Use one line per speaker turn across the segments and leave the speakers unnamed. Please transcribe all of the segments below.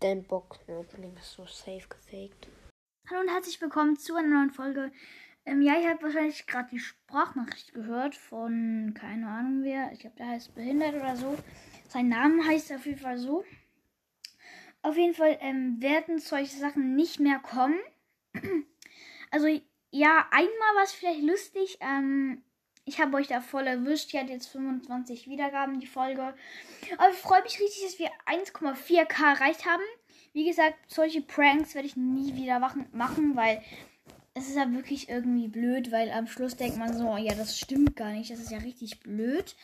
Dein Box-Opening ist so safe gefaked.
Hallo und herzlich willkommen zu einer neuen Folge. Ähm, ja, ihr habt wahrscheinlich gerade die Sprachnachricht gehört von, keine Ahnung wer, ich glaube, der heißt Behindert oder so. Sein Name heißt auf jeden Fall so. Auf jeden Fall ähm, werden solche Sachen nicht mehr kommen. also, ja, einmal war es vielleicht lustig. Ähm, ich habe euch da voll erwischt. Die hat jetzt 25 Wiedergaben, die Folge. Aber ich freue mich richtig, dass wir 1,4k erreicht haben. Wie gesagt, solche Pranks werde ich nie wieder machen, machen, weil es ist ja wirklich irgendwie blöd, weil am Schluss denkt man so, ja, das stimmt gar nicht. Das ist ja richtig blöd.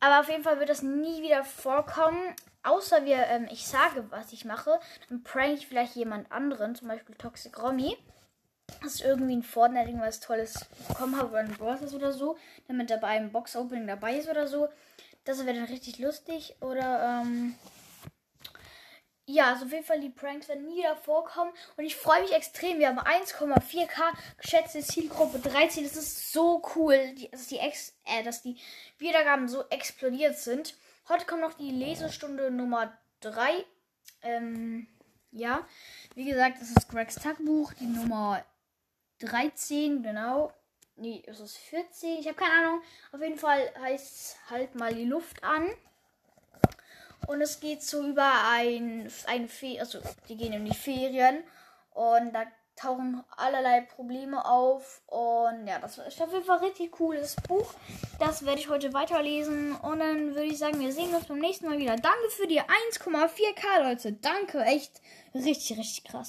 Aber auf jeden Fall wird das nie wieder vorkommen. Außer wir, ähm, ich sage, was ich mache, dann prank ich vielleicht jemand anderen, zum Beispiel Toxic Romy dass ich irgendwie ein Fortnite irgendwas Tolles bekommen habe oder ein Brawlers oder so, damit dabei ein Box-Opening dabei ist oder so. Das wäre dann richtig lustig. Oder, ähm, ja, also auf jeden Fall die Pranks werden nie wieder vorkommen. Und ich freue mich extrem. Wir haben 1,4k geschätzte Zielgruppe 13. Das ist so cool, dass die, Ex äh, dass die Wiedergaben so explodiert sind. Heute kommt noch die Lesestunde Nummer 3. Ähm, ja, wie gesagt, das ist Gregs Tagebuch, die Nummer 13, genau. Nee, es ist 14. Ich habe keine Ahnung. Auf jeden Fall heißt es halt mal die Luft an. Und es geht so über ein, ein Fe also die gehen in die Ferien und da tauchen allerlei Probleme auf. Und ja, das ist auf jeden Fall richtig cooles Buch. Das werde ich heute weiterlesen. Und dann würde ich sagen, wir sehen uns beim nächsten Mal wieder. Danke für die 1,4k, Leute. Danke, echt richtig, richtig krass.